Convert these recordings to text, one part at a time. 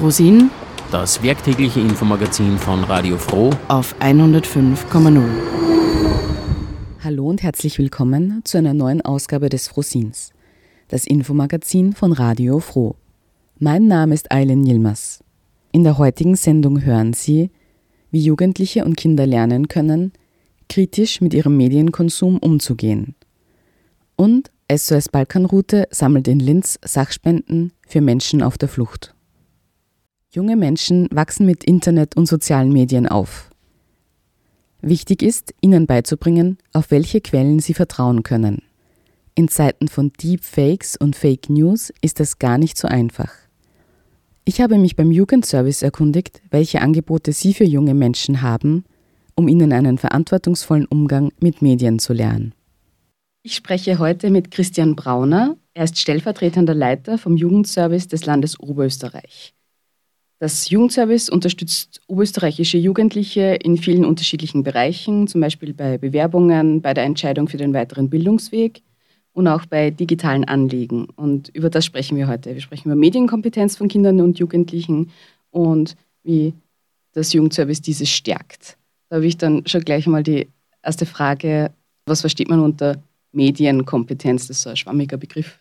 Frosin, das werktägliche Infomagazin von Radio Froh auf 105,0. Hallo und herzlich willkommen zu einer neuen Ausgabe des Frosins, das Infomagazin von Radio Froh. Mein Name ist Eileen Yilmaz. In der heutigen Sendung hören Sie, wie Jugendliche und Kinder lernen können, kritisch mit ihrem Medienkonsum umzugehen. Und SOS Balkanroute sammelt in Linz Sachspenden für Menschen auf der Flucht. Junge Menschen wachsen mit Internet und sozialen Medien auf. Wichtig ist, ihnen beizubringen, auf welche Quellen sie vertrauen können. In Zeiten von Deepfakes und Fake News ist das gar nicht so einfach. Ich habe mich beim Jugendservice erkundigt, welche Angebote sie für junge Menschen haben, um ihnen einen verantwortungsvollen Umgang mit Medien zu lernen. Ich spreche heute mit Christian Brauner. Er ist stellvertretender Leiter vom Jugendservice des Landes Oberösterreich. Das Jugendservice unterstützt oberösterreichische Jugendliche in vielen unterschiedlichen Bereichen, zum Beispiel bei Bewerbungen, bei der Entscheidung für den weiteren Bildungsweg und auch bei digitalen Anliegen. Und über das sprechen wir heute. Wir sprechen über Medienkompetenz von Kindern und Jugendlichen und wie das Jugendservice diese stärkt. Da habe ich dann schon gleich mal die erste Frage, was versteht man unter Medienkompetenz, das ist so ein schwammiger Begriff.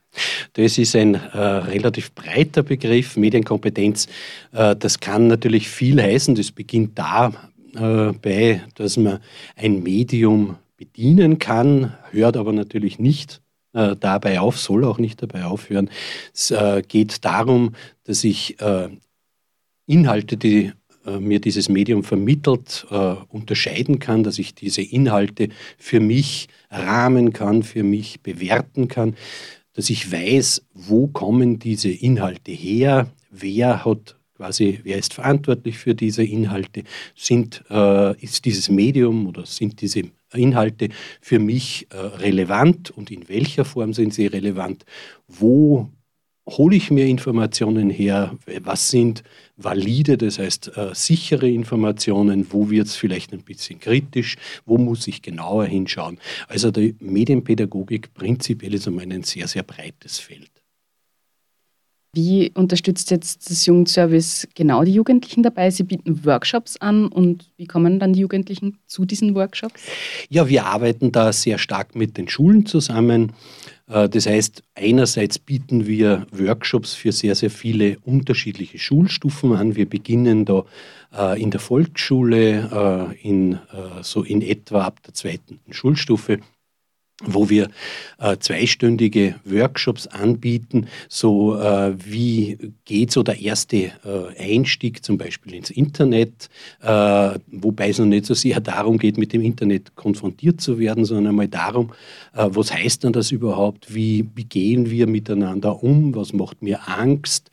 Das ist ein äh, relativ breiter Begriff. Medienkompetenz, äh, das kann natürlich viel heißen. Das beginnt dabei, äh, dass man ein Medium bedienen kann, hört aber natürlich nicht äh, dabei auf, soll auch nicht dabei aufhören. Es äh, geht darum, dass ich äh, Inhalte, die mir dieses Medium vermittelt, äh, unterscheiden kann, dass ich diese Inhalte für mich rahmen kann, für mich bewerten kann, dass ich weiß, wo kommen diese Inhalte her, wer hat quasi, wer ist verantwortlich für diese Inhalte, sind, äh, ist dieses Medium oder sind diese Inhalte für mich äh, relevant und in welcher Form sind sie relevant, wo hole ich mir Informationen her? Was sind valide, das heißt äh, sichere Informationen? Wo wird es vielleicht ein bisschen kritisch? Wo muss ich genauer hinschauen? Also die Medienpädagogik prinzipiell ist um ein sehr, sehr breites Feld. Wie unterstützt jetzt das Jugendservice genau die Jugendlichen dabei? Sie bieten Workshops an und wie kommen dann die Jugendlichen zu diesen Workshops? Ja, wir arbeiten da sehr stark mit den Schulen zusammen. Äh, das heißt, einerseits bieten wir Workshops für sehr, sehr viele unterschiedliche Schulstufen an. Wir beginnen da äh, in der Volksschule, äh, in, so in etwa ab der zweiten Schulstufe wo wir äh, zweistündige Workshops anbieten, so äh, wie geht so der erste äh, Einstieg zum Beispiel ins Internet, äh, wobei es noch nicht so sehr darum geht, mit dem Internet konfrontiert zu werden, sondern einmal darum, äh, was heißt denn das überhaupt, wie, wie gehen wir miteinander um, was macht mir Angst,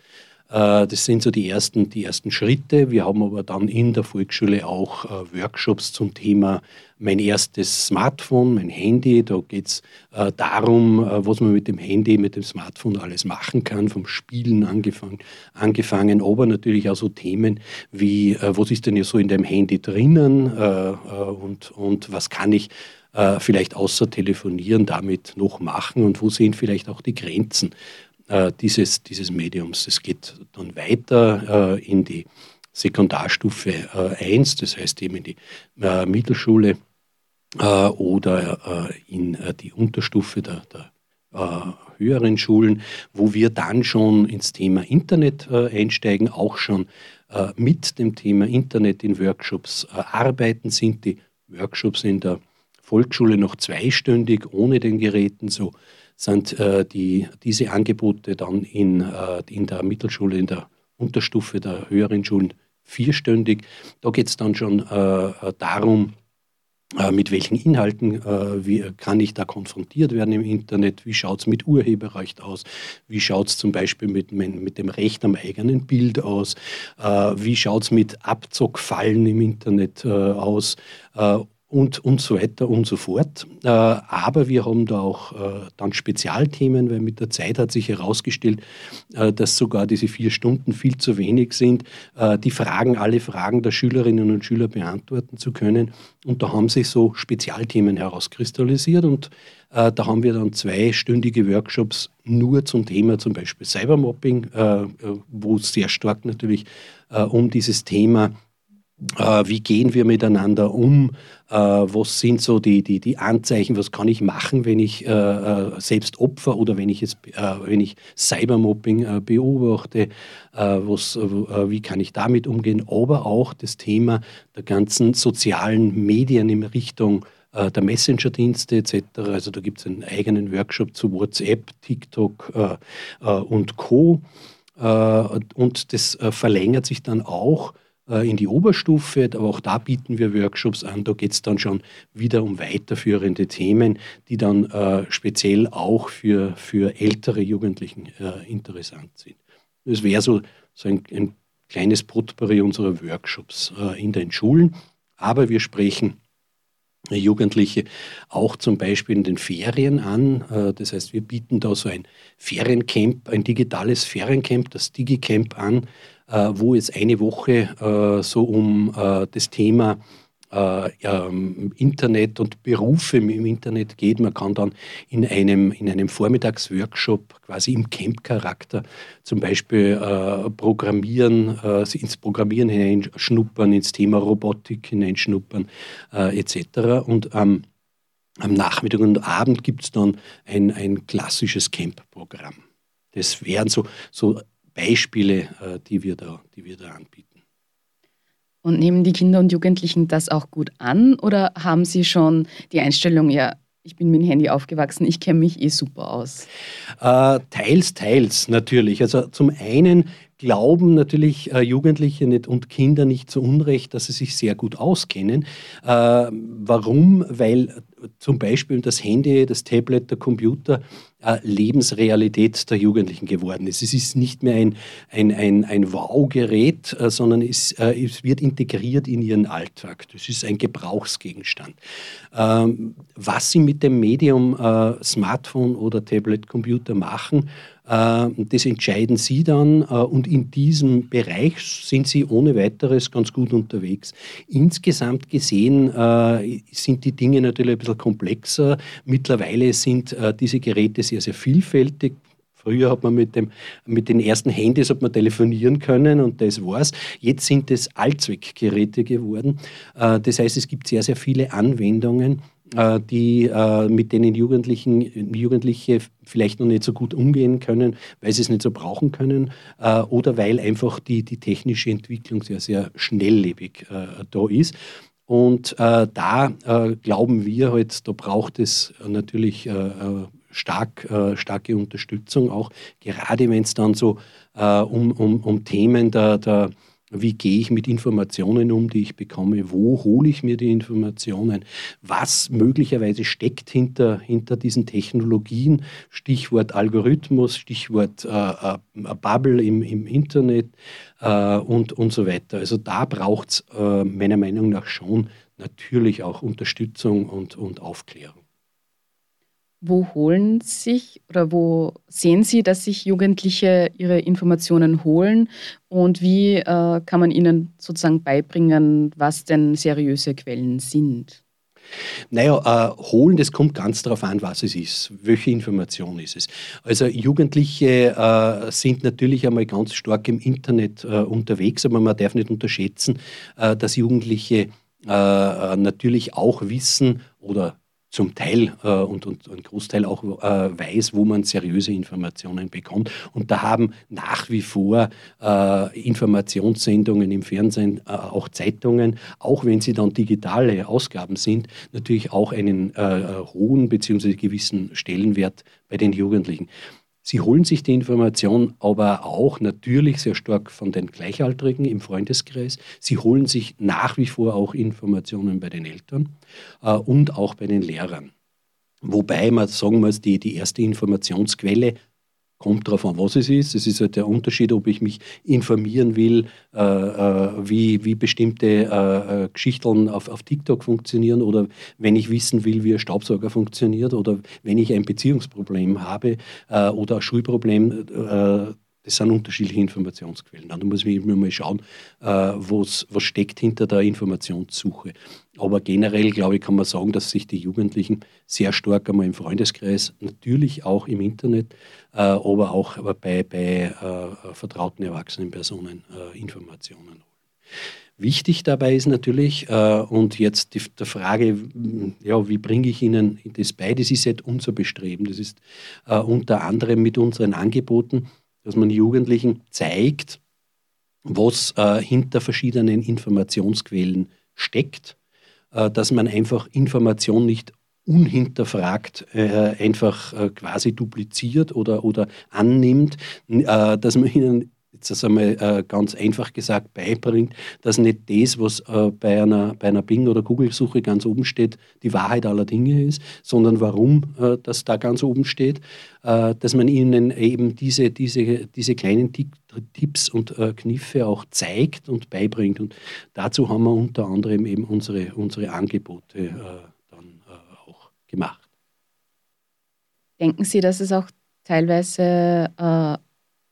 das sind so die ersten, die ersten Schritte. Wir haben aber dann in der Volksschule auch äh, Workshops zum Thema mein erstes Smartphone, mein Handy. Da geht es äh, darum, was man mit dem Handy, mit dem Smartphone alles machen kann, vom Spielen angefangen, angefangen aber natürlich auch so Themen wie, was ist denn so in dem Handy drinnen und, und was kann ich vielleicht außer telefonieren damit noch machen und wo sind vielleicht auch die Grenzen äh, dieses, dieses Mediums. Es geht dann weiter äh, in die Sekundarstufe äh, 1, das heißt eben in die äh, Mittelschule äh, oder äh, in die Unterstufe der, der höheren Schulen, wo wir dann schon ins Thema Internet einsteigen, auch schon mit dem Thema Internet in Workshops arbeiten, sind die Workshops in der Volksschule noch zweistündig ohne den Geräten so sind äh, die, diese Angebote dann in, äh, in der Mittelschule, in der Unterstufe der höheren Schulen vierstündig. Da geht es dann schon äh, darum, äh, mit welchen Inhalten äh, wie, kann ich da konfrontiert werden im Internet? Wie schaut es mit Urheberrecht aus? Wie schaut es zum Beispiel mit, mit, dem Recht am eigenen Bild aus? Äh, wie schaut es mit Abzockfallen im Internet aus? Und, und so weiter und so fort. Äh, aber wir haben da auch äh, dann Spezialthemen, weil mit der Zeit hat sich herausgestellt, äh, dass sogar diese vier Stunden viel zu wenig sind, äh, die Fragen, alle Fragen der Schülerinnen und Schüler beantworten zu können. Und da haben sich so Spezialthemen herauskristallisiert und äh, da haben wir dann zweistündige Workshops nur zum Thema zum Beispiel Cybermobbing, äh, wo sehr stark natürlich um dieses Thema äh, wie gehen wir miteinander um? Äh, was sind so die, die, die Anzeichen? Was kann ich machen, wenn ich äh, äh selbst Opfer oder wenn ich, es, äh, wenn ich Cybermobbing äh, beobachte? was, wie kann ich damit umgehen? Aber auch das Thema der ganzen sozialen Medien in Richtung der Messenger-Dienste etc. Also da gibt es einen eigenen Workshop zu WhatsApp, TikTok und Co. und das verlängert sich dann auch äh, in die Oberstufe, aber auch da bieten wir Workshops an. Da geht es dann schon wieder um weiterführende Themen, die dann äh, speziell auch für, für ältere Jugendlichen äh, interessant sind. Das wäre so, so ein, ein, kleines Potpourri unserer Workshops äh, in den Schulen. Aber wir sprechen Jugendliche auch zum Beispiel in den Ferien an. Äh, das heißt, wir bieten da so ein Feriencamp, ein digitales Feriencamp, das DigiCamp an, äh, wo es eine Woche äh, so um äh, das Thema ähm, Internet und Berufe im Internet geht. Man kann dann in einem, in einem Vormittagsworkshop quasi im Camp-Charakter zum Beispiel äh, Programmieren, äh, ins Programmieren hineinschnuppern, ins Thema Robotik hineinschnuppern äh, etc. Und ähm, am Nachmittag und Abend gibt es dann ein, ein klassisches Camp-Programm. Das wären so, so Beispiele, äh, die, wir da, die wir da anbieten. Und nehmen die Kinder und Jugendlichen das auch gut an oder haben sie schon die Einstellung, ja, ich bin mit dem Handy aufgewachsen, ich kenne mich eh super aus? Äh, teils, teils natürlich. Also zum einen glauben natürlich äh, Jugendliche nicht und Kinder nicht zu Unrecht, dass sie sich sehr gut auskennen. Äh, warum? Weil zum Beispiel das Handy, das Tablet, der Computer äh, Lebensrealität der Jugendlichen geworden ist. Es ist nicht mehr ein, ein, ein, ein Wow-Gerät, äh, sondern es, äh, es wird integriert in ihren Alltag. Das ist ein Gebrauchsgegenstand. Ähm, was sie mit dem Medium äh, Smartphone oder Tablet, Computer machen, äh, das entscheiden Sie dann äh, und in diesem Bereich sind Sie ohne weiteres ganz gut unterwegs. Insgesamt gesehen äh, sind die Dinge natürlich ein bisschen komplexer. Mittlerweile sind diese Geräte sehr, sehr vielfältig. Früher hat man mit, dem, mit den ersten Handys hat man telefonieren können und das war's. Jetzt sind es Allzweckgeräte geworden. Das heißt, es gibt sehr, sehr viele Anwendungen äh, die, äh, mit denen Jugendlichen, Jugendliche vielleicht noch nicht so gut umgehen können, weil sie es nicht so brauchen können äh, oder weil einfach die, die technische Entwicklung sehr, sehr schnelllebig da ist. Und da glauben wir halt, da braucht es natürlich stark, starke Unterstützung, auch gerade wenn es dann so um, um, um Themen der, der wie gehe ich mit Informationen um, die ich bekomme? Wo hole ich mir die Informationen? Was möglicherweise steckt hinter, hinter diesen Technologien? Stichwort Algorithmus, Stichwort äh, äh, Bubble im, im Internet äh, und, und so weiter. Also da braucht es äh, meiner Meinung nach schon natürlich auch Unterstützung und, und Aufklärung. Wo holen sich oder wo sehen Sie, dass sich Jugendliche ihre Informationen holen und wie äh, kann man ihnen sozusagen beibringen, was denn seriöse Quellen sind? Naja, äh, holen, das kommt ganz darauf an, was es ist, welche Information ist es. Also Jugendliche äh, sind natürlich einmal ganz stark im Internet äh, unterwegs, aber man darf nicht unterschätzen, äh, dass Jugendliche äh, natürlich auch wissen oder zum Teil äh, und, und ein Großteil auch äh, weiß, wo man seriöse Informationen bekommt. Und da haben nach wie vor äh, Informationssendungen im Fernsehen, äh, auch Zeitungen, auch wenn sie dann digitale Ausgaben sind, natürlich auch einen äh, hohen bzw. gewissen Stellenwert bei den Jugendlichen. Sie holen sich die Information aber auch natürlich sehr stark von den Gleichaltrigen im Freundeskreis. Sie holen sich nach wie vor auch Informationen bei den Eltern äh, und auch bei den Lehrern. Wobei man sagen muss, die, die erste Informationsquelle Kommt darauf an, was es ist. Es ist halt der Unterschied, ob ich mich informieren will, äh, äh, wie, wie bestimmte äh, äh Geschichten auf, auf TikTok funktionieren oder wenn ich wissen will, wie ein Staubsauger funktioniert oder wenn ich ein Beziehungsproblem habe äh, oder ein Schulproblem. Äh, das sind unterschiedliche Informationsquellen. Dann muss ich mir mal schauen, was, was steckt hinter der Informationssuche. Aber generell, glaube ich, kann man sagen, dass sich die Jugendlichen sehr stark einmal im Freundeskreis, natürlich auch im Internet, äh, aber auch bei, bei äh, vertrauten erwachsenen Personen äh, Informationen holen. Wichtig dabei ist natürlich, äh, und jetzt die, die, Frage, ja, wie bringe ich Ihnen das bei, das ist jetzt unser Bestreben. Das ist äh, unter anderem mit unseren Angeboten, dass man Jugendlichen zeigt, was äh, hinter verschiedenen Informationsquellen steckt äh, dass man einfach Information nicht unhinterfragt äh, einfach äh, quasi dupliziert oder, oder annimmt, äh, dass man ihnen jetzt das einmal äh, ganz einfach gesagt beibringt, dass nicht das, was äh, bei einer, bei einer Bing- oder Google-Suche ganz oben steht, die Wahrheit aller Dinge ist, sondern warum äh, das da ganz oben steht, äh, dass man ihnen eben diese, diese, diese kleinen Tipps und äh, Kniffe auch zeigt und beibringt. Und dazu haben wir unter anderem eben unsere, unsere Angebote äh, dann auch gemacht. Denken Sie, dass es auch teilweise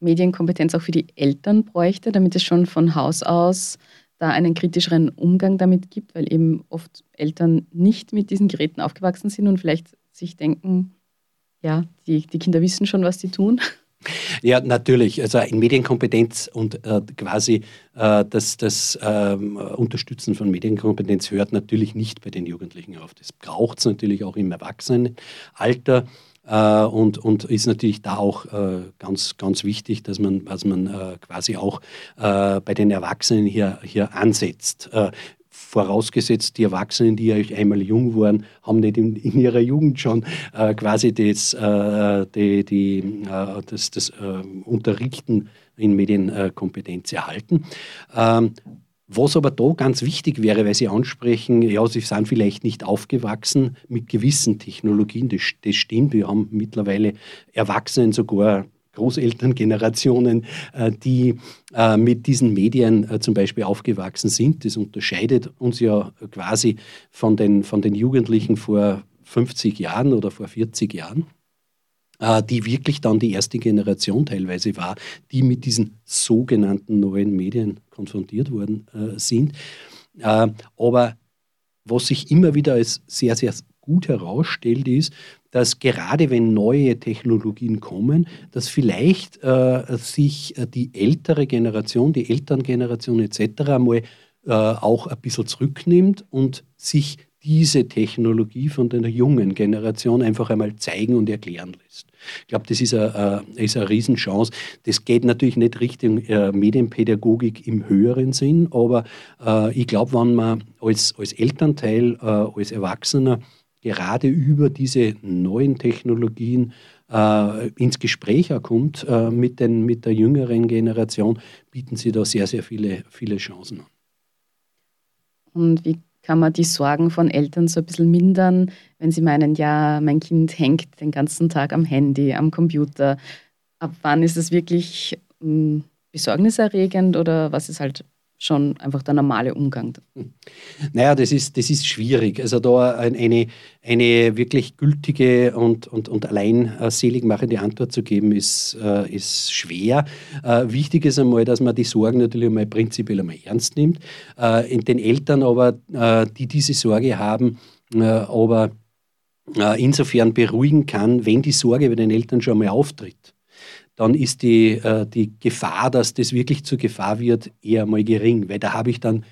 Medienkompetenz auch für die Eltern bräuchte, damit es schon von Haus aus da einen kritischeren Umgang damit gibt, weil eben oft Eltern nicht mit diesen Geräten aufgewachsen sind und vielleicht sich denken, ja, die, die Kinder wissen schon, was sie tun. Ja, natürlich. Also Medienkompetenz und äh, quasi äh, das, das äh, Unterstützen von Medienkompetenz hört natürlich nicht bei den Jugendlichen auf. Das braucht es natürlich auch im Erwachsenenalter. Äh, und, und ist natürlich da auch äh, ganz, ganz wichtig, dass man, dass man äh, quasi auch äh, bei den Erwachsenen hier, hier ansetzt. Äh, vorausgesetzt, die Erwachsenen, die ja einmal jung waren, haben nicht in, in ihrer Jugend schon äh, quasi das, die, die, das, das Unterrichten in Medienkompetenz erhalten. Ähm, was aber da ganz wichtig wäre, weil Sie ansprechen, ja, Sie sind vielleicht nicht aufgewachsen mit gewissen Technologien, das, das stimmt. Wir haben mittlerweile Erwachsenen sogar Großelterngenerationen, äh, die äh, mit diesen Medien äh, zum Beispiel aufgewachsen sind. Das unterscheidet uns ja quasi von den, von den Jugendlichen vor 50 Jahren oder vor 40 Jahren. Äh, die wirklich dann die erste Generation teilweise war, die mit diesen sogenannten neuen Medien konfrontiert worden äh, sind. Äh, aber was sich immer wieder als sehr, sehr gut herausstellt, ist, dass gerade wenn neue Technologien kommen, dass vielleicht äh, sich die ältere Generation, die Elterngeneration etc. mal auch ein bisschen zurücknimmt und sich diese Technologie von der jungen Generation einfach einmal zeigen und erklären lässt. Ich glaube, das ist eine, ist eine Riesenchance. Das geht natürlich nicht Richtung äh, Medienpädagogik im höheren Sinn, aber äh, ich glaube, wenn man als, als Elternteil, äh, als Erwachsener gerade über diese neuen Technologien ins Gespräch kommt mit, den, mit der jüngeren Generation, bieten sie da sehr, sehr viele, viele Chancen an. Und wie kann man die Sorgen von Eltern so ein bisschen mindern, wenn sie meinen, ja, mein Kind hängt den ganzen Tag am Handy, am Computer. Ab wann ist es wirklich hm, besorgniserregend oder was ist halt schon einfach der normale Umgang? Naja, das ist, das ist schwierig. Also da eine, eine wirklich gültige und, und, und allein selig machende Antwort zu geben, ist, äh, ist schwer. Äh, wichtig ist einmal, dass man die Sorgen natürlich einmal prinzipiell einmal ernst nimmt. Äh, in den Eltern aber, die diese Sorge haben, aber insofern beruhigen kann, wenn die Sorge bei den Eltern schon mal auftritt dann ist die, äh, die Gefahr, dass das wirklich zur Gefahr wird, eher mal gering, weil da habe ich dann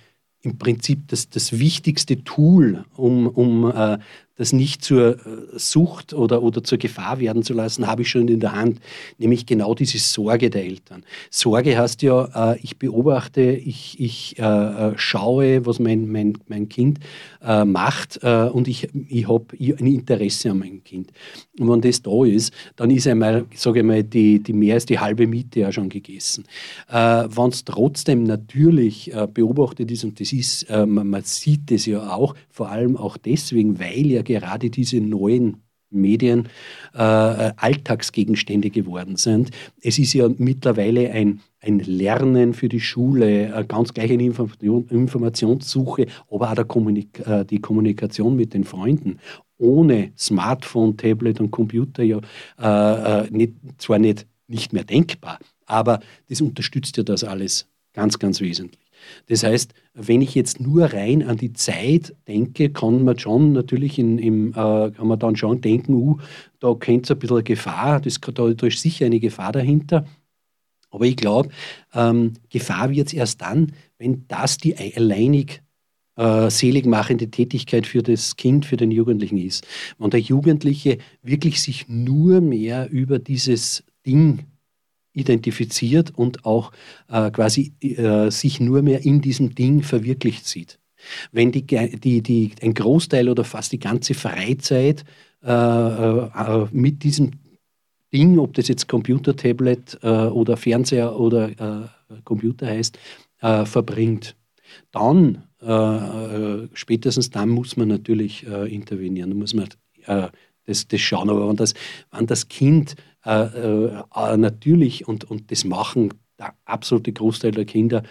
im Prinzip das, das wichtigste Tool, um, um äh, das nicht zur äh, Sucht oder, oder zur Gefahr werden zu lassen, habe ich schon in der Hand, nämlich genau diese Sorge der Eltern. Sorge heißt ja, äh, ich beobachte, ich, ich äh, äh schaue, was mein, mein, mein Kind äh, macht äh, und ich, ich habe ein Interesse an meinem Kind. Und wenn das da ist, dann ist einmal, sage ich mal, die, die mehr als die halbe Miete ja schon gegessen. wenn es trotzdem natürlich beobachtet ist, und das ist, man, man sieht das ja auch, vor allem auch deswegen, weil ja gerade diese neuen Medien äh, Alltagsgegenstände geworden sind. Es ist ja mittlerweile ein, ein Lernen für die Schule, äh, ganz gleich eine Information, Informationssuche, aber auch Kommunik äh, die Kommunikation mit den Freunden ohne Smartphone, Tablet und Computer ja äh, äh, nicht, zwar nicht, nicht mehr denkbar, aber das unterstützt ja das alles ganz, ganz wesentlich. Das heißt, wenn ich jetzt nur rein an die Zeit denke, kann man schon natürlich in, im, äh, kann man dann schon denken, uh, da könnte es ein bisschen Gefahr, das, da, da ist sicher eine Gefahr dahinter. Aber ich glaube, ähm, Gefahr wird es erst dann, wenn das die alleinig äh, seligmachende Tätigkeit für das Kind, für den Jugendlichen ist. Wenn der Jugendliche wirklich sich nur mehr über dieses Ding identifiziert und auch äh, quasi äh, sich nur mehr in diesem Ding verwirklicht sieht. Wenn die, die, die, ein Großteil oder fast die ganze Freizeit äh, äh mit diesem Ding, ob das jetzt Computer, Tablet äh, oder Fernseher oder äh, Computer heißt, verbringt, dann, spätestens dann muss man natürlich intervenieren, dann muss man das, das schauen. Aber wenn das, wenn das Kind äh, äh, natürlich, und, und das machen der absolute Großteil der Kinder,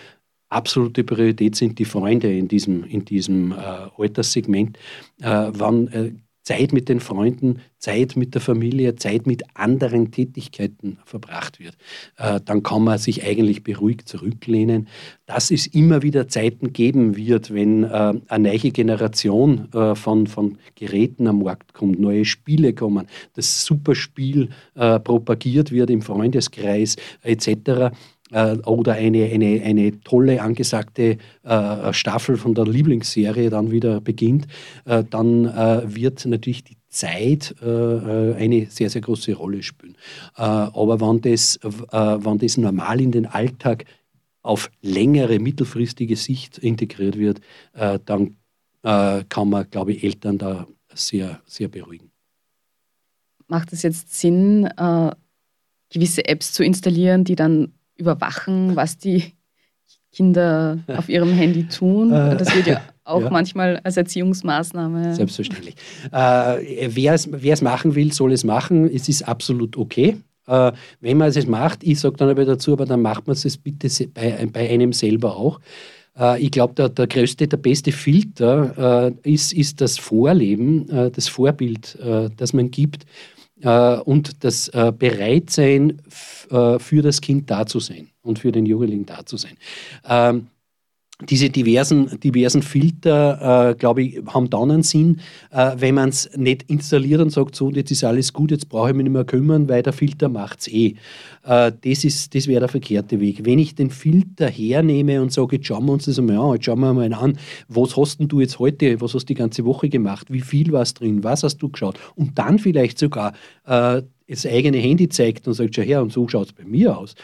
absolute Priorität sind die Freunde in diesem, in diesem äh, Alterssegment, äh, wann äh, Zeit mit den Freunden, Zeit mit der Familie, Zeit mit anderen Tätigkeiten verbracht wird, äh, dann kann man sich eigentlich beruhigt zurücklehnen. Dass es immer wieder Zeiten geben wird, wenn äh, eine neue Generation äh, von, von Geräten am Markt kommt, neue Spiele kommen, das Superspiel propagiert wird im Freundeskreis etc äh, oder eine, eine, eine tolle angesagte äh, Staffel von der Lieblingsserie dann wieder beginnt, äh, dann äh, wird natürlich die Zeit äh, äh, eine sehr, sehr große Rolle spielen. aber wenn das, wenn das normal in den Alltag auf längere, mittelfristige Sicht integriert wird, dann kann man, glaube ich, Eltern da sehr, sehr beruhigen. Macht es jetzt Sinn, gewisse Apps zu installieren, die dann überwachen, was die Kinder auf ihrem Handy tun. Äh, das wird ja auch ja. manchmal als Erziehungsmaßnahme. Selbstverständlich. Äh, wer, es, wer es machen will, soll es machen. Es ist absolut okay. Äh, wenn man es macht, ich sage dann aber dazu, aber dann macht man es bitte bei, bei einem selber auch. Äh, ich glaube, der, der größte, der beste Filter äh, ist, ist das Vorleben, äh, das Vorbild, das man gibt und das Bereitsein für das Kind da zu sein und für den Jugendlichen da zu sein. Ähm, diese diversen, diversen Filter, äh, glaube ich, haben dann einen Sinn, äh, wenn man es nicht installiert und sagt, so, jetzt ist alles gut, jetzt brauche ich mich nicht mehr kümmern, weil der Filter macht es eh. Äh, das das wäre der verkehrte Weg. Wenn ich den Filter hernehme und sage, jetzt schauen wir uns das einmal an, jetzt schauen wir mal an, was hast denn du jetzt heute, was hast du die ganze Woche gemacht, wie viel war es drin, was hast du geschaut und dann vielleicht sogar äh, das eigene Handy zeigt und sagt, schau her, und so schaut es bei mir aus.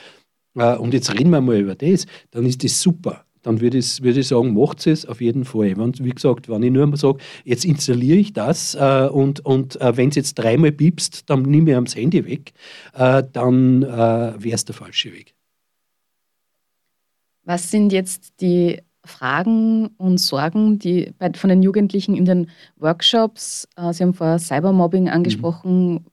Äh, und jetzt reden wir mal über das, dann ist das super dann würde ich, würd ich sagen, macht es auf jeden Fall. Wenn, wie gesagt, wenn ich nur mal sage, jetzt installiere ich das äh, und, und äh, wenn es jetzt dreimal piepst, dann nehme ich am Handy weg, äh, dann äh, wäre es der falsche Weg. Was sind jetzt die Fragen und Sorgen, die bei, von den Jugendlichen in den Workshops, äh, Sie haben vorher Cybermobbing mhm. angesprochen, mhm.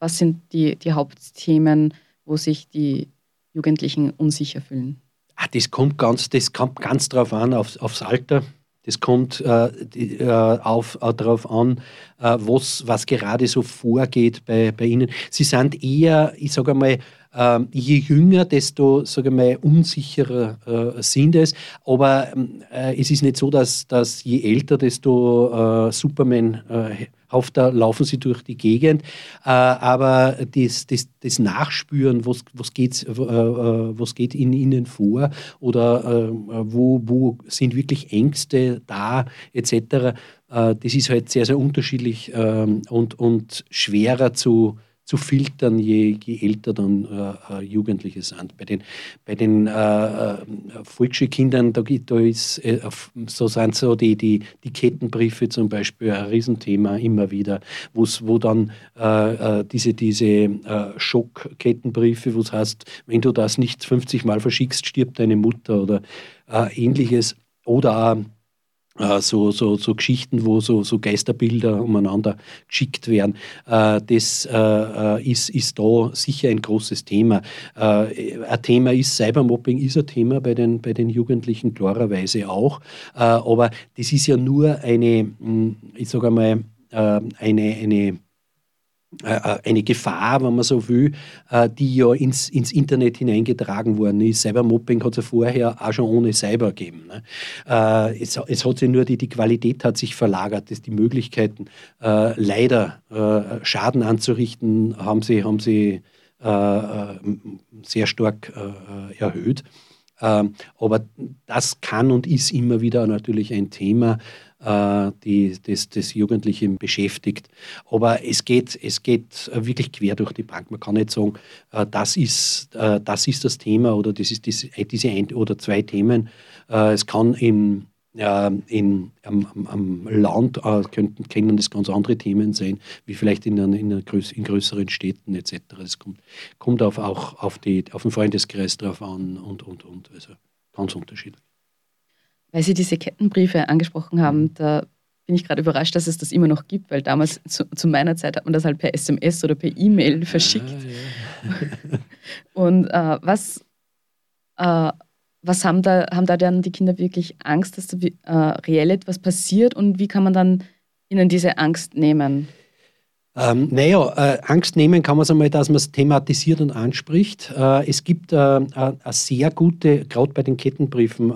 was sind die, die Hauptthemen, wo sich die Jugendlichen unsicher fühlen? Ah, das kommt ganz, das kommt ganz drauf an, aufs, aufs Alter. Das kommt äh, die, äh, auf, äh, darauf an, äh, was, was gerade so vorgeht bei, bei Ihnen. Sie sind eher, ich sage einmal, ähm, je jünger, desto sage ich mal, unsicherer äh, sind es. Aber äh, es ist nicht so, dass, dass je älter, desto äh, Superman äh, da laufen sie durch die Gegend. Äh, aber das, das, das Nachspüren, was, was, geht's, äh, was geht in ihnen vor oder wo, wo sind wirklich Ängste da etc., das ist halt sehr, sehr unterschiedlich ähm, und, und schwerer zu, zu filtern, je, je älter dann äh, äh, Jugendliche sind. Bei den, bei den äh, äh Volksschulkindern, da, da ist, äh, so sind so die, die, die Kettenbriefe zum Beispiel ein Riesenthema immer wieder, wo dann äh, diese, diese Schockkettenbriefe, wo es heißt, wenn du das nicht 50 Mal verschickst, stirbt deine Mutter oder ähnliches. Oder äh, so, so, so Geschichten, wo so, so Geisterbilder umeinander geschickt werden. Äh, das äh, ist, ist da sicher ein großes Thema. Ein Thema ist, Cybermobbing ist ein Thema bei den, bei den Jugendlichen klarerweise auch. Aber das ist ja nur eine, hm, ich sage einmal, eine, eine äh, äh, eine Gefahr, wenn man so will, äh, die ja ins, ins Internet hineingetragen worden ist. Cybermobbing hat es ja vorher auch schon ohne Cyber gegeben. Ne? Es, es, hat sich nur die, die Qualität hat sich verlagert, dass die Möglichkeiten leider Schaden anzurichten, haben sie, haben sie sehr stark erhöht. Ähm, aber das kann und ist immer wieder natürlich ein Thema, äh, die das, das Jugendliche beschäftigt. Aber es geht, es geht wirklich quer durch die Bank. Man kann nicht sagen, äh, das ist, äh, das, ist das Thema oder das ist diese, diese ein oder zwei Themen. Es kann im, in, am, am, Land äh, könnten, können das ganz andere Themen sein, wie vielleicht in, in, in größeren Städten etc. Es kommt, kommt auf, auch auf, die, auf den Freundeskreis drauf an und, und, und. Also ganz unterschiedlich. Weil Sie diese Kettenbriefe angesprochen haben, mhm. da bin ich gerade überrascht, dass es das immer noch gibt, weil damals zu, zu meiner Zeit hat man das halt per SMS oder per E-Mail verschickt. Ah, ja. Und äh, was, äh, was haben da, haben da dann die Kinder wirklich Angst, dass da äh, reell etwas passiert und wie kann man dann ihnen diese Angst nehmen? Ähm, naja, äh, Angst nehmen kann man es einmal, dass man es thematisiert und anspricht. Äh, es gibt äh, eine sehr gute, gerade bei den Kettenbriefen,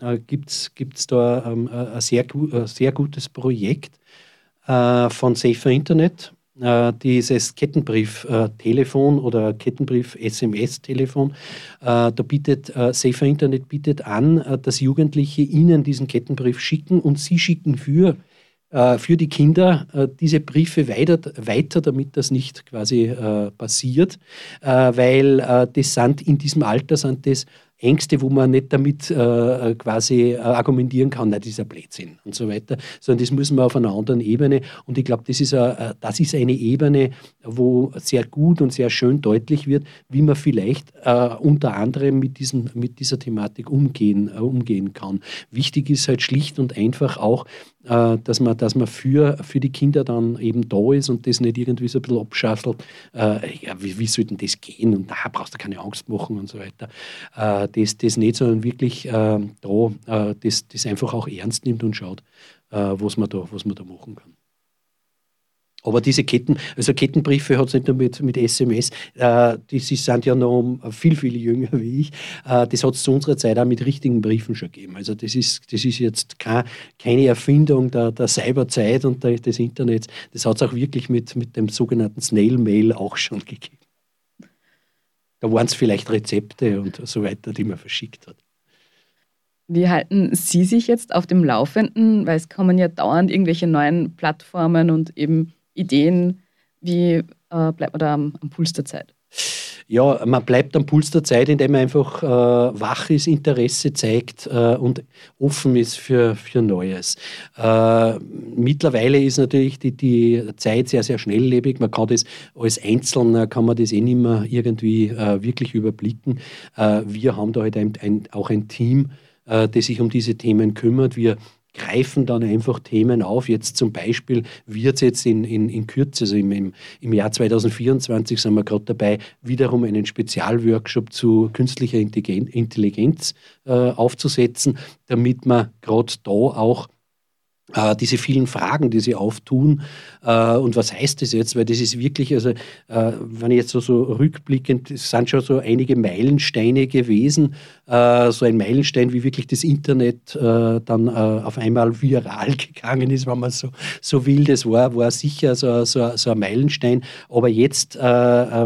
äh, äh gibt es da ähm, ein sehr, sehr gutes Projekt äh, von Safer Internet. Äh, dieses Kettenbrief-Telefon oder Kettenbrief-SMS-Telefon, da bietet Safer Internet bietet an, dass Jugendliche ihnen diesen Kettenbrief schicken und sie schicken für äh, für die Kinder äh, diese Briefe weiter, weiter, damit das nicht quasi äh, passiert, weil das sind in diesem Alter sind das Ängste, wo man nicht damit äh, quasi äh, argumentieren kann, na, dieser Blödsinn und so weiter, sondern das müssen wir auf einer anderen Ebene. Und ich glaube, das, ist a, das ist eine Ebene, wo sehr gut und sehr schön deutlich wird, wie man vielleicht äh, unter anderem mit, diesen, mit dieser Thematik umgehen, äh, umgehen kann. Wichtig ist halt schlicht und einfach auch, äh, dass man, dass man für, für die Kinder dann eben da ist und das nicht irgendwie so ein bisschen abschaffelt. Äh, ja, wie, wie soll denn das gehen? Und da brauchst du keine Angst machen und so weiter. Äh, das, das nicht, sondern wirklich äh, da äh, das, das einfach auch ernst nimmt und schaut, äh, was, man da, was man da machen kann. Aber diese Ketten, also Kettenbriefe hat es nicht nur mit, mit SMS, äh, die sie sind ja noch viel, viel jünger wie ich. Äh, das hat es zu unserer Zeit auch mit richtigen Briefen schon gegeben. Also das ist, das ist jetzt kein, keine Erfindung der, der Cyberzeit und der, des Internets. Das hat es auch wirklich mit, mit dem sogenannten Snail Mail auch schon gegeben. Da waren es vielleicht Rezepte und so weiter, die man verschickt hat. Wie halten Sie sich jetzt auf dem Laufenden? Weil es kommen ja dauernd irgendwelche neuen Plattformen und eben Ideen, wie äh, bleibt man da am, am, Puls der Zeit? Ja, man bleibt am Puls der Zeit, indem man einfach äh, wach ist, Interesse zeigt äh, und offen ist für, für Neues. Äh, mittlerweile ist natürlich die, die Zeit sehr, sehr schnelllebig. Man kann das als Einzelner kann man das eh nicht mehr irgendwie äh, wirklich überblicken. Äh, wir haben da halt ein, ein, auch ein Team, das sich um diese Themen kümmert. Wir greifen dann einfach Themen auf. Jetzt zum Beispiel wird es jetzt in, in, in Kürze, also im, im, Jahr 2024 sind wir gerade dabei, wiederum einen Spezialworkshop zu künstlicher Intelligenz äh, aufzusetzen, damit man gerade da auch äh, diese vielen Fragen, die sie auftun. Äh, und was heißt das jetzt? Weil das ist wirklich, also äh, wenn ich jetzt so, so rückblickend, es sind schon so einige Meilensteine gewesen. Äh, so ein Meilenstein, wie wirklich das Internet äh, dann äh, auf einmal viral gegangen ist, wenn man so, so will. Das war, war sicher so, so, so ein Meilenstein. Aber jetzt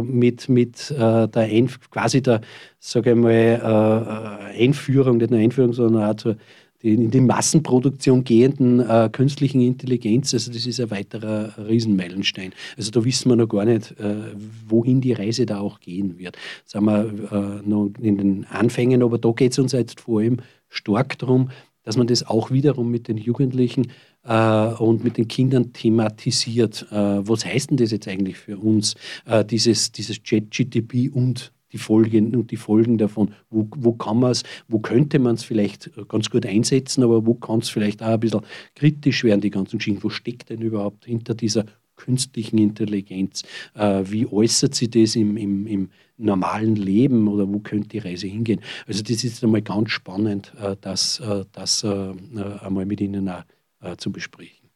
mit, mit der Ein quasi der, sage ich mal, Einführung, nicht nur Einführung, sondern auch zur die, in die Massenproduktion gehenden äh, künstlichen Intelligenz, also das ist ein weiterer Riesenmeilenstein. Also da wissen wir noch gar nicht, äh, wohin die Reise da auch gehen wird. Sagen wir äh, noch in den Anfängen, aber da geht es uns jetzt vor allem stark darum, dass man das auch wiederum mit den Jugendlichen äh, und mit den Kindern thematisiert. Äh, was heißt denn das jetzt eigentlich für uns, äh, dieses, dieses Chat-GTP und die Folgen und die Folgen davon. Wo, wo kann man es, wo könnte man es vielleicht ganz gut einsetzen, aber wo kann es vielleicht auch ein bisschen kritisch werden, die ganzen Schienen. Wo steckt denn überhaupt hinter dieser künstlichen Intelligenz? Äh, wie äußert sich das im, im, im, normalen Leben oder wo könnte die Reise hingehen? Also das ist einmal ganz spannend, äh, das, äh, das äh, einmal mit Ihnen auch äh, zu besprechen.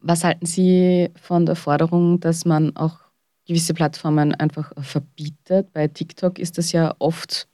Was halten Sie von der Forderung, dass man auch gewisse Plattformen einfach verbietet? Bei TikTok ist das ja oft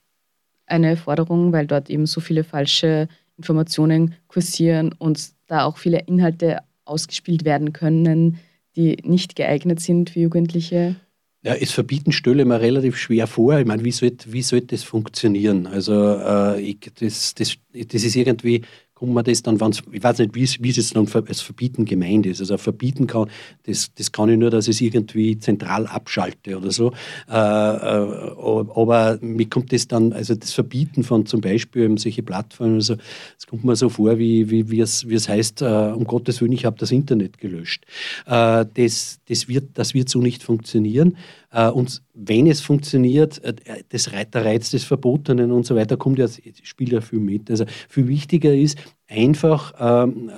eine Forderung, weil dort eben so viele falsche Informationen kursieren und da auch viele Inhalte ausgespielt werden können, die nicht geeignet sind für Jugendliche? Ja, es verbieten stelle mir relativ schwer vor. Ich meine, wie sollte wie sollt das funktionieren? Also äh, ich, das, das, das ist irgendwie kommt man das dann, ich weiß nicht, wie, wie es jetzt dann als Verbieten gemeint ist. Also verbieten kann, das, das kann ich nur, dass ich es irgendwie zentral abschalte oder so. Äh, äh, aber mir kommt das dann, also das Verbieten von zum Beispiel eben solche Plattformen, also, das kommt mir so vor, wie, wie, wie, es, wie es heißt, äh, um Gottes Willen, ich habe das Internet gelöscht. Äh, das, das, wird, das wird so nicht funktionieren. Äh, und wenn es funktioniert, äh, das, der Reiz des Verbotenen und so weiter kommt ja, spielt ja viel mit. Also viel wichtiger ist einfach ähm,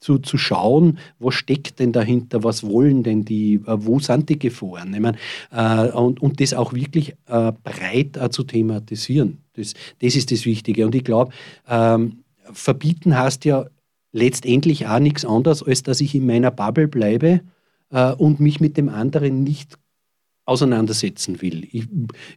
zu, zu schauen, was steckt denn dahinter, was wollen denn die, äh, wo sind die Gefahren? Ich meine, äh, und, und das auch wirklich breit zu thematisieren. Das, das ist das Wichtige. Und ich glaube, ähm, verbieten heißt ja letztendlich auch nichts anderes, als dass ich in meiner Bubble bleibe und mich mit dem anderen nicht auseinandersetzen will. Ich,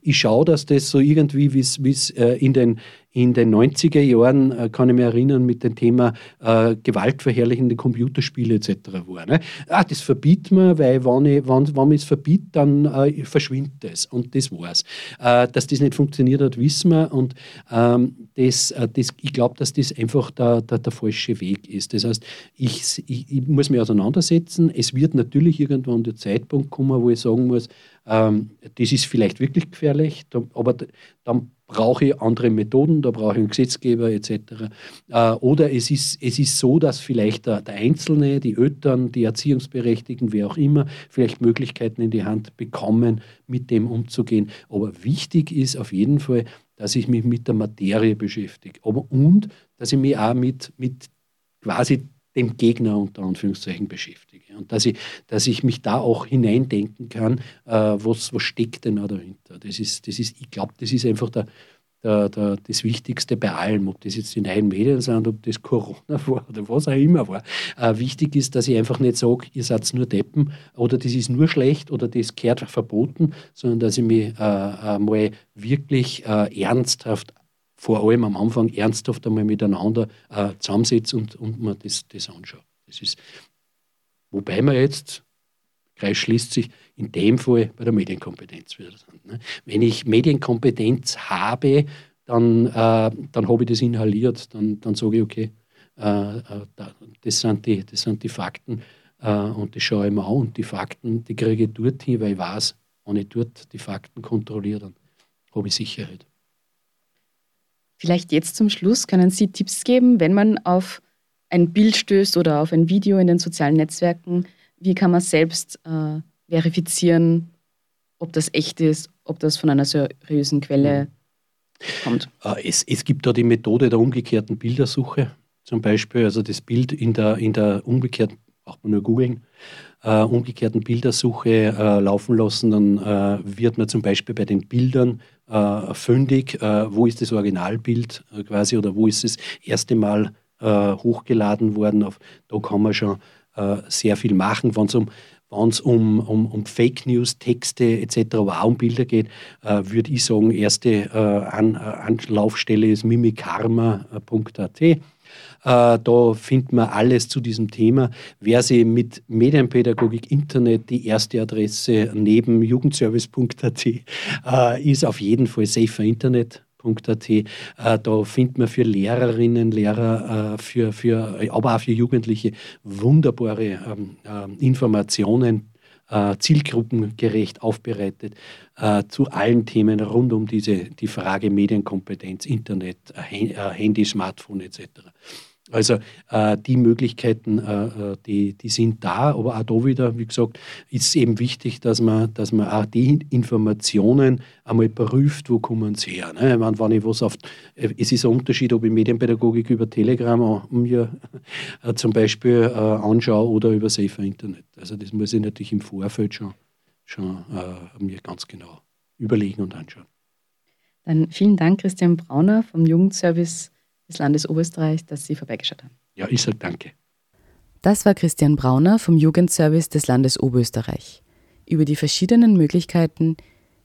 ich schaue, dass das so irgendwie, wie es äh, in den in den 90er Jahren, äh, kann ich mich erinnern, mit dem Thema äh, gewaltverherrlichende Computerspiele etc. war. Ne? Ah, das verbietet man, weil wenn, ich, wenn, wenn man es verbietet, dann äh, verschwindet es. Und das war's. Äh, dass das nicht funktioniert hat, wissen wir. Und ähm, das, äh, das, ich glaube, dass das einfach der, der, der, falsche Weg ist. Das heißt, ich, ich, ich, muss mich auseinandersetzen. Es wird natürlich irgendwann der Zeitpunkt kommen, wo ich sagen muss, ähm, das ist vielleicht wirklich gefährlich, aber dann brauche ich andere Methoden, da brauche ich einen Gesetzgeber etc. Äh, oder es ist, es ist so, dass vielleicht der, Einzelne, die Eltern, die Erziehungsberechtigten, wer auch immer, vielleicht Möglichkeiten in die Hand bekommen, mit dem umzugehen. Aber wichtig ist auf jeden Fall, dass ich mich mit der Materie beschäftige. Und dass ich mich auch mit, mit quasi dem Gegner unter Anführungszeichen beschäftige. Und dass ich, dass ich mich da auch hineindenken kann, äh, was, was steckt denn da dahinter. Das ist, das ist, ich glaube, das ist einfach der, der, der, das Wichtigste bei allem, ob das jetzt die neuen Medien sind, ob das Corona war oder was auch immer war. Äh, wichtig ist, dass ich einfach nicht sage, ihr seid nur Deppen oder das ist nur schlecht oder das gehört verboten, sondern dass ich mich äh, mal wirklich äh, ernsthaft vor allem am Anfang ernsthaft einmal miteinander äh, zusammensetzt und, und man das, das anschaut. Das ist, wobei man jetzt, Kreis schließt sich, in dem Fall bei der Medienkompetenz wieder sind. Ne? Wenn ich Medienkompetenz habe, dann, äh, dann habe ich das inhaliert, dann, dann sage ich, okay, äh, äh das, sind die, das sind die Fakten äh, und das schaue ich mir an und die Fakten, die kriege ich dort hin, weil ich weiß, wenn ich dort die Fakten kontrolliere, dann habe ich Sicherheit. Vielleicht jetzt zum Schluss können Sie Tipps geben, wenn man auf ein Bild stößt oder auf ein Video in den sozialen Netzwerken. Wie kann man selbst äh, verifizieren, ob das echt ist, ob das von einer seriösen Quelle kommt? Äh, es, es gibt da die Methode der umgekehrten Bildersuche. Zum Beispiel, also das Bild in der, in der umgekehrten, braucht man nur googeln, äh, umgekehrten Bildersuche äh, laufen lassen, dann äh, wird man zum Beispiel bei den Bildern fündig, äh, wo ist das Originalbild äh, quasi oder wo ist das erste Mal hochgeladen worden. Auf, da kann man schon sehr viel machen, wenn es um um, um, um Fake News, Texte etc., aber auch um Bilder geht, äh, würde ich sagen, erste äh, An Anlaufstelle ist mimikarma.at. Äh, da findet man alles zu diesem Thema. Wer sie mit Medienpädagogik Internet die erste Adresse neben jugendservice.at äh, ist auf jeden Fall Safer Internet. Äh, da findet man für Lehrerinnen, Lehrer, für, für, aber auch für Jugendliche wunderbare ähm, Informationen, zielgruppengerecht aufbereitet zu allen Themen rund um diese, die Frage Medienkompetenz, Internet, Handy, Smartphone etc. Also äh, die Möglichkeiten, äh, äh, die, die sind da, aber auch da wieder, wie gesagt, ist es eben wichtig, dass man, dass man auch die Informationen einmal prüft, wo kommen sie her. Ne? Ich meine, wenn ich was auf, äh, es ist ein Unterschied, ob ich Medienpädagogik über Telegram mir äh, zum Beispiel äh, anschaue oder über Safer Internet. Also das muss ich natürlich im Vorfeld schon, schon mir ganz genau überlegen und anschauen. Dann vielen Dank, Christian Brauner vom Jugendservice des Landes Oberösterreich, dass Sie vorbeigeschaut haben. Ja, ich sage danke. Das war Christian Brauner vom Jugendservice des Landes Oberösterreich über die verschiedenen Möglichkeiten,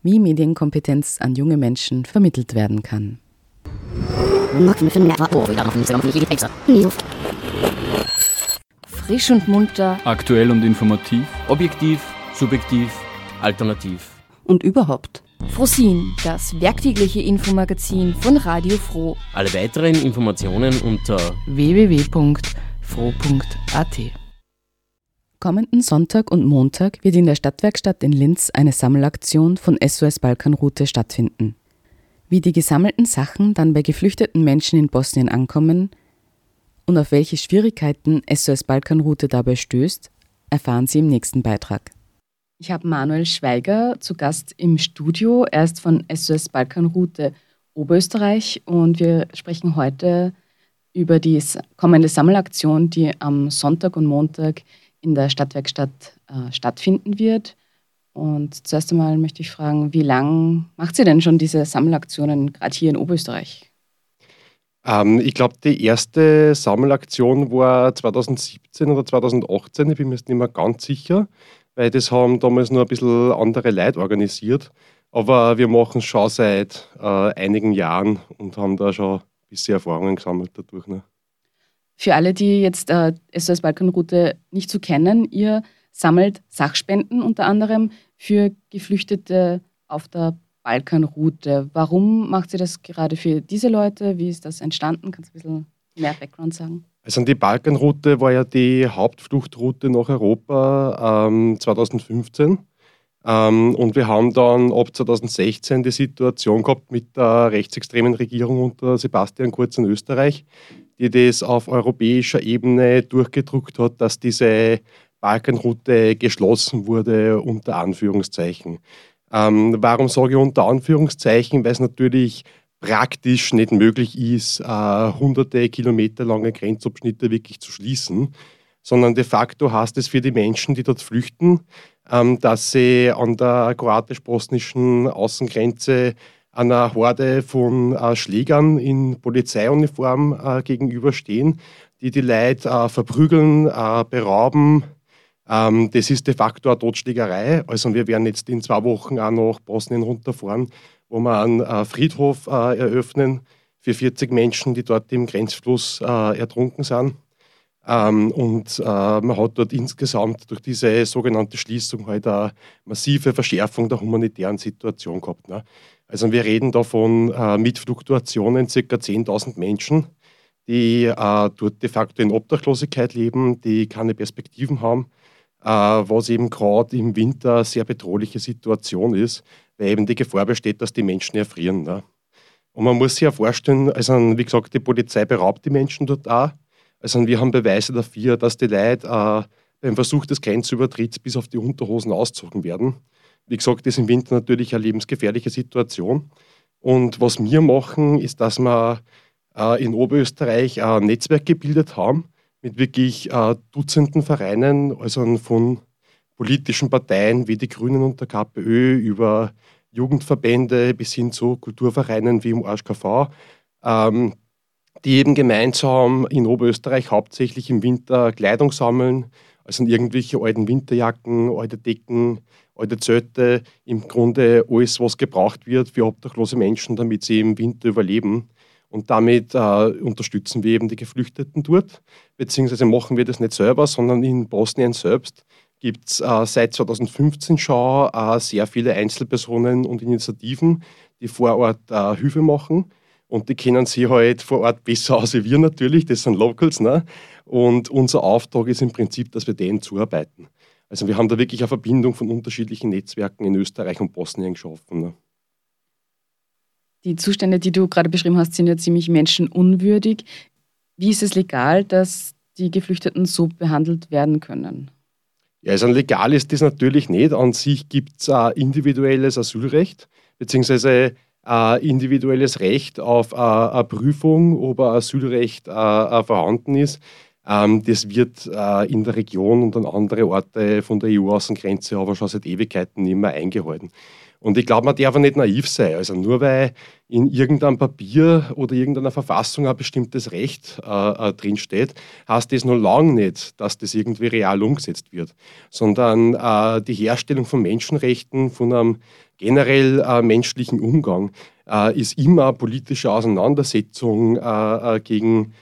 wie Medienkompetenz an junge Menschen vermittelt werden kann. Frisch und munter. Aktuell und informativ. Objektiv, subjektiv, alternativ. Und überhaupt. Frosin, das werktägliche Infomagazin von Radio Froh. Alle weiteren Informationen unter www.froh.at. Kommenden Sonntag und Montag wird in der Stadtwerkstatt in Linz eine Sammelaktion von SOS Balkanroute stattfinden. Wie die gesammelten Sachen dann bei geflüchteten Menschen in Bosnien ankommen und auf welche Schwierigkeiten SOS Balkanroute dabei stößt, erfahren Sie im nächsten Beitrag. Ich habe Manuel Schweiger zu Gast im Studio. Er ist von SOS Balkanroute Oberösterreich und wir sprechen heute über die kommende Sammelaktion, die am Sonntag und Montag in der Stadtwerkstatt äh, stattfinden wird. Und zuerst einmal möchte ich fragen, wie lange macht sie denn schon diese Sammelaktionen gerade hier in Oberösterreich? Ähm, ich glaube, die erste Sammelaktion war 2017 oder 2018, ich bin mir jetzt nicht mehr ganz sicher weil das haben damals nur ein bisschen andere Leute organisiert. Aber wir machen es schon seit äh, einigen Jahren und haben da schon ein bisschen Erfahrungen gesammelt dadurch. Ne? Für alle, die jetzt äh, SOS Balkanroute nicht so kennen, ihr sammelt Sachspenden unter anderem für Geflüchtete auf der Balkanroute. Warum macht ihr das gerade für diese Leute? Wie ist das entstanden? Kannst du ein bisschen mehr Background sagen? Also die Balkanroute war ja die Hauptfluchtroute nach Europa ähm, 2015. Ähm, und wir haben dann ab 2016 die Situation gehabt mit der rechtsextremen Regierung unter Sebastian Kurz in Österreich, die das auf europäischer Ebene durchgedruckt hat, dass diese Balkanroute geschlossen wurde, unter Anführungszeichen. Ähm, warum sage ich unter Anführungszeichen? Weil es natürlich praktisch nicht möglich ist, äh, hunderte Kilometer lange Grenzabschnitte wirklich zu schließen, sondern de facto heißt es für die Menschen, die dort flüchten, ähm, dass sie an der kroatisch-bosnischen Außengrenze einer Horde von äh, Schlägern in Polizeiuniform äh, gegenüberstehen, die die Leute äh, verprügeln, äh, berauben. Ähm, das ist de facto eine Totschlägerei. Also wir werden jetzt in zwei Wochen auch nach Bosnien runterfahren wo wir einen äh, Friedhof äh, eröffnen für 40 Menschen, die dort im Grenzfluss äh, ertrunken sind. Ähm, und man hat dort insgesamt durch diese sogenannte Schließung halt eine massive Verschärfung der humanitären Situation gehabt. Ne? Also wir reden da von mit Fluktuationen ca. 10.000 Menschen, die dort de facto in Obdachlosigkeit leben, die keine Perspektiven haben, was eben gerade im Winter eine sehr bedrohliche Situation ist, weil eben die Gefahr besteht, dass die Menschen erfrieren. Ne? Und man muss sich ja vorstellen, also wie gesagt, die Polizei beraubt die Menschen dort auch. Also wir haben Beweise dafür, dass die Leute äh, beim Versuch des Grenzübertritts bis auf die Unterhosen auszogen werden. Wie gesagt, das ist im Winter natürlich eine lebensgefährliche Situation. Und was wir machen, ist, dass wir äh, in Oberösterreich ein Netzwerk gebildet haben mit wirklich äh, Dutzenden Vereinen, also von politischen Parteien wie die Grünen und der KPÖ über Jugendverbände bis hin zu Kulturvereinen wie im AschKV, ähm, die eben gemeinsam in Oberösterreich hauptsächlich im Winter Kleidung sammeln, also irgendwelche alten Winterjacken, alte Decken, alte Zelte, im Grunde alles, was gebraucht wird für obdachlose Menschen, damit sie im Winter überleben. Und damit äh, unterstützen wir eben die Geflüchteten dort, beziehungsweise machen wir das nicht selber, sondern in Bosnien selbst gibt es äh, seit 2015 schon äh, sehr viele Einzelpersonen und Initiativen, die vor Ort äh, Hilfe machen. Und die kennen sie halt vor Ort besser aus als wir natürlich, das sind Locals. Ne? Und unser Auftrag ist im Prinzip, dass wir denen zuarbeiten. Also wir haben da wirklich eine Verbindung von unterschiedlichen Netzwerken in Österreich und Bosnien geschaffen. Ne? Die Zustände, die du gerade beschrieben hast, sind ja ziemlich menschenunwürdig. Wie ist es legal, dass die Geflüchteten so behandelt werden können? Ja, also legal ist das natürlich nicht. An sich gibt es ein individuelles Asylrecht, beziehungsweise ein individuelles Recht auf eine Prüfung, ob ein Asylrecht vorhanden ist. Ähm, das wird in der Region und an andere Orte von der EU-Außengrenze aber schon seit Ewigkeiten mehr eingehalten. Und ich glaube, man darf nicht naiv sein. Also nur weil in irgendeinem Papier oder irgendeiner Verfassung ein bestimmtes Recht äh, äh, drinsteht, heißt das noch lange nicht, dass das irgendwie real umgesetzt wird. Sondern äh, die Herstellung von Menschenrechten, von einem generell äh, menschlichen Umgang, äh, ist immer eine politische Auseinandersetzung äh, gegen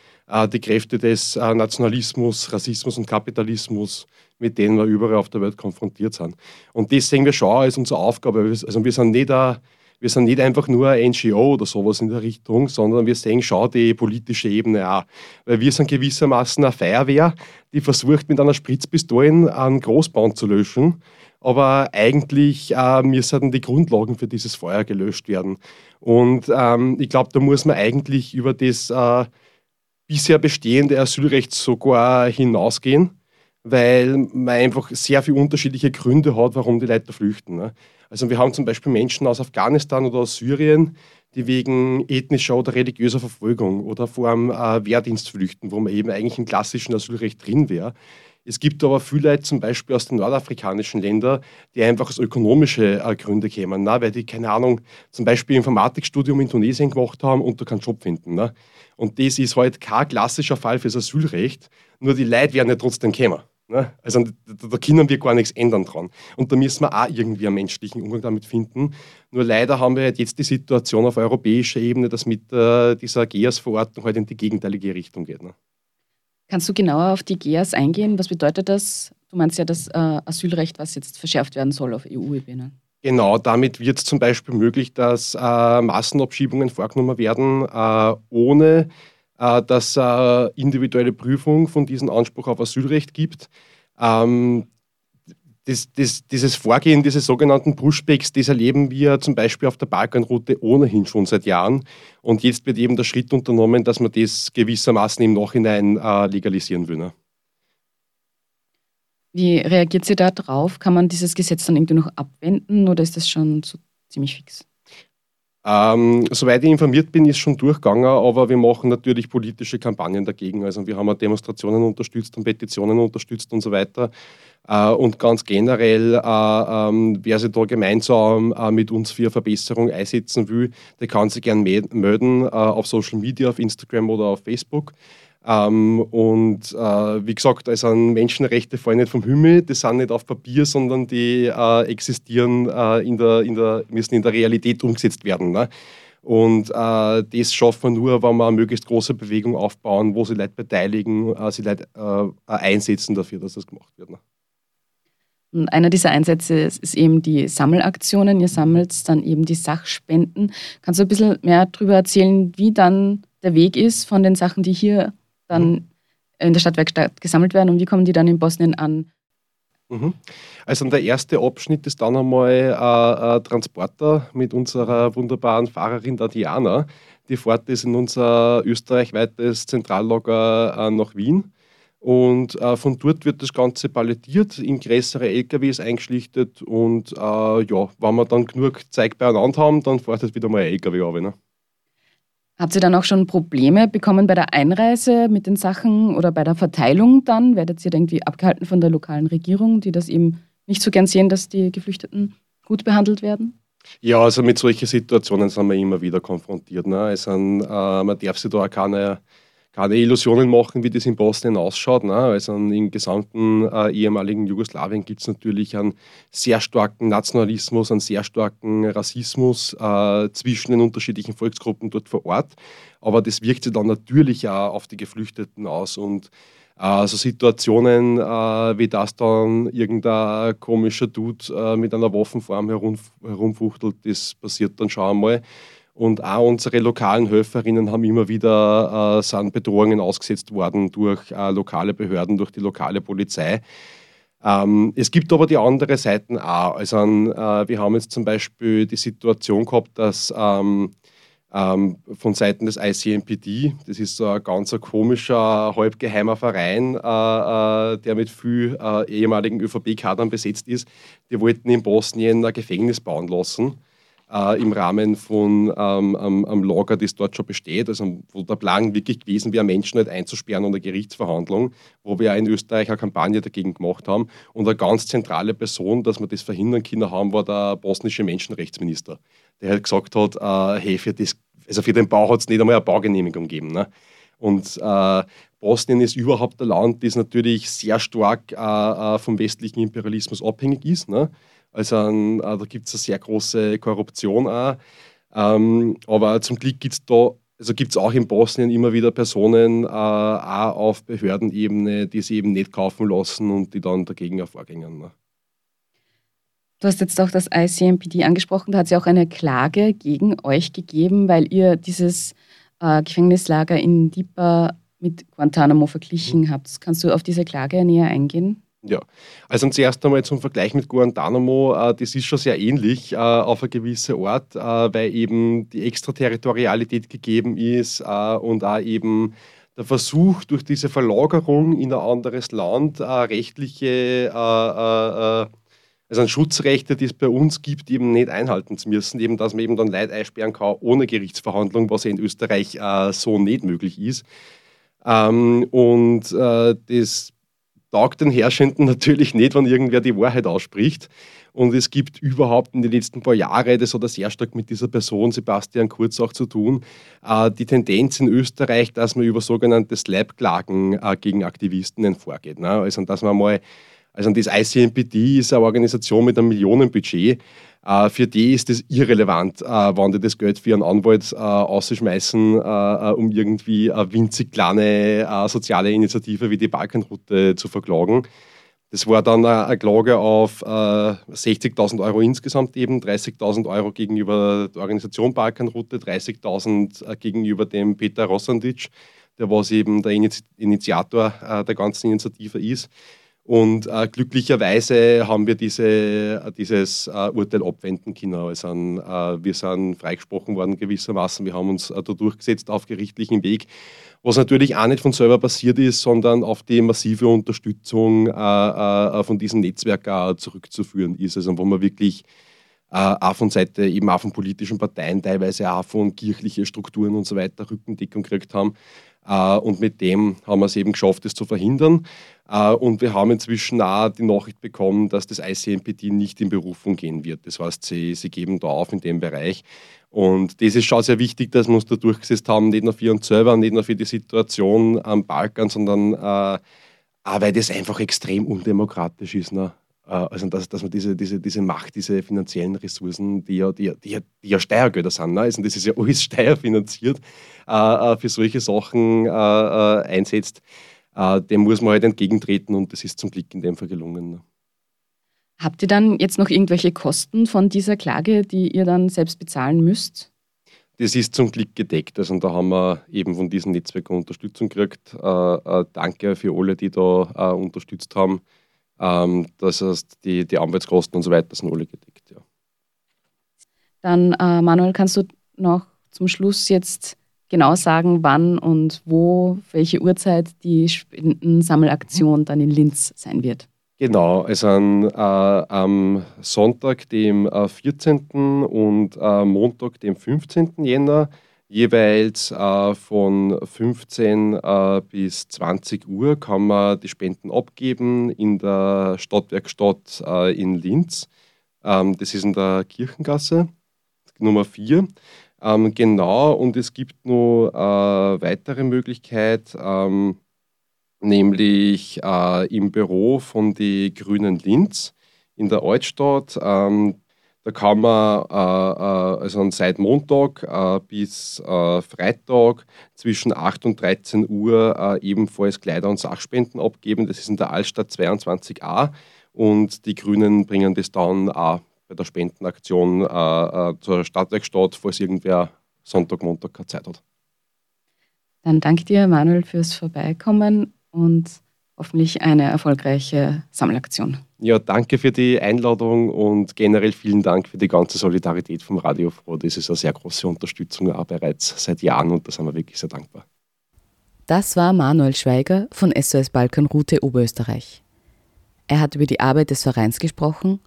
die Kräfte des Nationalismus, Rassismus und Kapitalismus mit denen wir überall auf der Welt konfrontiert sind. Und das sehen wir schon als unsere Aufgabe. Also wir sind nicht, ein, wir sind nicht einfach nur ein NGO oder sowas in der Richtung, sondern wir sehen schon die politische Ebene auch. Weil wir sind gewissermaßen eine Feuerwehr, die versucht mit einer Spritzpistole einen Großbahn zu löschen. Aber eigentlich äh, müssen die Grundlagen für dieses Feuer gelöscht werden. Und ähm, ich glaube, da muss man eigentlich über das äh, bisher bestehende Asylrecht sogar hinausgehen weil man einfach sehr viele unterschiedliche Gründe hat, warum die Leute flüchten. Ne? Also wir haben zum Beispiel Menschen aus Afghanistan oder aus Syrien, die wegen ethnischer oder religiöser Verfolgung oder vor einem äh, Wehrdienst flüchten, wo man eben eigentlich im klassischen Asylrecht drin wäre. Es gibt aber viele Leute, zum Beispiel aus den nordafrikanischen Ländern, die einfach aus ökonomischen äh, Gründen kämen, ne? weil die, keine Ahnung, zum Beispiel Informatikstudium in Tunesien gemacht haben und da keinen Job finden. Ne? Und das ist halt kein klassischer Fall fürs Asylrecht, nur die Leute werden ja trotzdem kommen. Ne? Also da, da, können wir gar nichts ändern dran. Und da müssen wir auch irgendwie einen menschlichen Umgang damit finden. Nur leider haben wir halt jetzt die Situation auf europäischer Ebene, dass mit äh, dieser GEAS-Verordnung halt in die gegenteilige Richtung geht. Ne? Kannst du genauer auf die GEAS eingehen? Was bedeutet das? Du meinst ja das äh, Asylrecht, was jetzt verschärft werden soll auf EU-Ebene. Genau, damit wird es zum Beispiel möglich, dass äh, Massenabschiebungen vorgenommen werden, äh, ohne dass es individuelle Prüfung von diesem Anspruch auf Asylrecht gibt. Ähm, das, das, dieses Vorgehen, diese sogenannten Pushbacks, das erleben wir zum Beispiel auf der Balkanroute ohnehin schon seit Jahren. Und jetzt wird eben der Schritt unternommen, dass man das gewissermaßen im Nachhinein äh, legalisieren will. Ne? Wie reagiert sie da drauf? Kann man dieses Gesetz dann irgendwie noch abwenden oder ist das schon so ziemlich fix? Ähm, soweit ich informiert bin, ist schon durchgegangen, aber wir machen natürlich politische Kampagnen dagegen. Also wir haben auch Demonstrationen unterstützt und Petitionen unterstützt und so weiter. Äh, und ganz generell, äh, äh, wer sich da gemeinsam äh, mit uns für Verbesserung einsetzen will, der kann sich gerne melden äh, auf Social Media, auf Instagram oder auf Facebook. Ähm, und äh, wie gesagt, also Menschenrechte fallen nicht vom Himmel, die sind nicht auf Papier, sondern die äh, existieren äh, in der, in der, müssen in der Realität umgesetzt werden. Ne? Und äh, das schaffen wir nur, wenn wir eine möglichst große Bewegung aufbauen, wo sie Leute beteiligen, äh, sie Leute äh, einsetzen dafür, dass das gemacht wird. Ne? Und einer dieser Einsätze ist eben die Sammelaktionen. Ihr sammelt dann eben die Sachspenden. Kannst du ein bisschen mehr darüber erzählen, wie dann der Weg ist von den Sachen, die hier dann mhm. in der Stadtwerkstatt gesammelt werden und wie kommen die dann in Bosnien an? Mhm. Also der erste Abschnitt ist dann einmal äh, ein Transporter mit unserer wunderbaren Fahrerin Diana. Die fährt ist in unser österreichweites Zentrallager äh, nach Wien. Und äh, von dort wird das Ganze palettiert, in größere LKWs eingeschlichtet. Und äh, ja, wenn wir dann genug Zeug beieinander haben, dann fährt es wieder mal ein LKW. Ne? Habt ihr dann auch schon Probleme bekommen bei der Einreise mit den Sachen oder bei der Verteilung dann? Werdet ihr irgendwie abgehalten von der lokalen Regierung, die das eben nicht so gern sehen, dass die Geflüchteten gut behandelt werden? Ja, also mit solchen Situationen sind wir immer wieder konfrontiert. Ne? Also, äh, man darf sich da auch keine keine Illusionen machen, wie das in Bosnien ausschaut. Ne? Also im gesamten äh, ehemaligen Jugoslawien gibt es natürlich einen sehr starken Nationalismus, einen sehr starken Rassismus äh, zwischen den unterschiedlichen Volksgruppen dort vor Ort. Aber das wirkt sich dann natürlich auch auf die Geflüchteten aus. Und äh, so Situationen äh, wie das dann irgendein komischer Dude äh, mit einer Waffenform herum, herumfuchtelt, das passiert dann schon einmal. Und auch unsere lokalen Helferinnen haben immer wieder äh, sind Bedrohungen ausgesetzt worden durch äh, lokale Behörden, durch die lokale Polizei. Ähm, es gibt aber die andere Seiten auch. Also äh, wir haben jetzt zum Beispiel die Situation gehabt, dass ähm, äh, ähm, von Seiten des ICMPD. Das ist so ein ganz komischer, halbgeheimer Verein, äh, äh, der mit viel äh, ehemaligen ÖVP-Kadern besetzt ist. Die wollten in Bosnien ein Gefängnis bauen lassen. Äh, im Rahmen von ähm, einem Lager, das dort schon besteht, also wo der Plan wirklich gewesen wäre, Menschen nicht einzusperren unter Gerichtsverhandlung, wo wir in Österreich eine Kampagne dagegen gemacht haben. Und eine ganz zentrale Person, dass wir das verhindern können haben, war der bosnische Menschenrechtsminister, der halt gesagt hat, äh, hey, für das also für den Bau hat es nicht einmal eine Baugenehmigung gegeben. Ne? Und äh, Bosnien ist überhaupt ein Land, das natürlich sehr stark äh, äh vom westlichen Imperialismus abhängig ist. Ne? Also äh, da gibt es eine sehr große Korruption auch. Ähm, aber zum Glück gibt es da also gibt es auch in Bosnien immer wieder Personen äh, auch auf Behördenebene, die sie eben nicht kaufen lassen und die dann dagegen vorgehen. Ne? Du hast jetzt auch das ICMPD angesprochen, da hat es ja auch eine Klage gegen euch gegeben, weil ihr dieses äh, Gefängnislager in Dipa mit Guantanamo verglichen mhm. habt. Kannst du auf diese Klage näher eingehen? Ja, also zuerst einmal zum Vergleich mit Guantanamo, äh, das ist schon sehr ähnlich äh, auf eine gewisse Art, äh, weil eben die Extraterritorialität gegeben ist und auch eben der Versuch, durch diese Verlagerung in ein anderes Land rechtliche also an Schutzrechte, die es bei uns gibt, eben nicht einhalten zu müssen, eben dass man eben dann Leid einsperren kann ohne Gerichtsverhandlung, was in Österreich so nicht möglich ist. Ähm, und das taugt den Herrschenden natürlich nicht, wenn irgendwer die Wahrheit ausspricht. Und es gibt überhaupt in den letzten paar Jahren, das hat er sehr stark mit dieser Person Sebastian Kurz auch zu tun, äh, die Tendenz in Österreich, dass man über sogenannte Slap-Klagen äh, gegen Aktivisten vorgeht. Ne? Also dass man mal also das ICMPD ist eine Organisation mit einem Millionenbudget. Uh, für die ist es irrelevant, uh, wann die das Geld für ihren Anwalt uh, ausschmeißen, um irgendwie eine winzig kleine soziale Initiative wie die Balkanroute zu verklagen. Das war dann eine Klage auf 60.000 Euro insgesamt eben, 30.000 Euro gegenüber der Organisation Balkanroute, 30.000 gegenüber dem Peter Rossandic, der was eben der Initiator der ganzen Initiative ist. Und äh, glücklicherweise haben wir diese, dieses äh, Urteil abwenden können. Also, äh, wir sind freigesprochen worden gewissermaßen. Wir haben uns äh, da durchgesetzt auf gerichtlichen Weg, was natürlich auch nicht von selber passiert ist, sondern auf die massive Unterstützung äh, äh, von diesem Netzwerk zurückzuführen ist. Also wo man wirklich auch von Seite eben auch von politischen Parteien, teilweise auch von kirchlichen Strukturen und so weiter Rückendeckung gekriegt haben. Und mit dem haben wir es eben geschafft, das zu verhindern. Äh, und wir haben inzwischen auch die Nachricht bekommen, dass das ICMPD nicht in Berufung gehen wird. Das heißt, sie, sie geben da auf in dem Bereich. Und das ist schon sehr wichtig, dass wir uns da durchgesetzt haben, nicht nur für uns selber, nicht nur für die Situation am Balkan, sondern äh, auch weil das einfach extrem undemokratisch ist. Ne? Äh, also, dass, dass man diese, diese, diese Macht, diese finanziellen Ressourcen, die ja, die, die, die ja Steuergelder sind, ne? also, das ist ja alles steuerfinanziert, äh, äh, für solche Sachen äh, einsetzt dem muss man halt entgegentreten und das ist zum Glück in dem Fall gelungen. Ne? Habt ihr dann jetzt noch irgendwelche Kosten von dieser Klage, die ihr dann selbst bezahlen müsst? Das ist zum Glück gedeckt. Also da haben wir eben von diesem Netzwerk Unterstützung gekriegt. Äh, äh, danke für alle, die da äh, unterstützt haben. Ähm, das heißt, die, die Anwaltskosten und so weiter sind alle gedeckt. Ja. Dann, äh, Manuel, kannst du noch zum Schluss jetzt genau sagen, wann und wo, welche Uhrzeit die Spendensammelaktion dann in Linz sein wird. Genau, also an, äh, am Sonntag, dem äh, 14. und äh, Montag, dem 15. Jänner, jeweils äh, von 15 äh, bis 20 Uhr kann man die Spenden abgeben in der Stadtwerkstatt äh, in Linz. Ähm, das ist in der Kirchengasse Nummer 4. Ähm, genau, und es gibt noch äh, weitere Möglichkeit, ähm, nämlich äh, im Büro von den Grünen Linz in der Altstadt. Ähm, da kann man äh, äh also seit Montag äh, bis äh, Freitag zwischen 8 und 13 Uhr ebenfalls Kleider- und Sachspenden abgeben. Das ist in der Altstadt 22a und die Grünen bringen das dann auch bei der Spendenaktion äh, äh, zur Stadtwerkstatt, falls irgendwer Sonntag, Montag keine Zeit hat. Dann danke dir, Manuel, fürs Vorbeikommen und hoffentlich eine erfolgreiche Sammelaktion. Ja, danke für die Einladung und generell vielen Dank für die ganze Solidarität vom Radio Froh. Das ist eine sehr große Unterstützung auch bereits seit Jahren und da sind wir wirklich sehr dankbar. Das war Manuel Schweiger von SOS Balkanroute Oberösterreich. Er hat über die Arbeit des Vereins gesprochen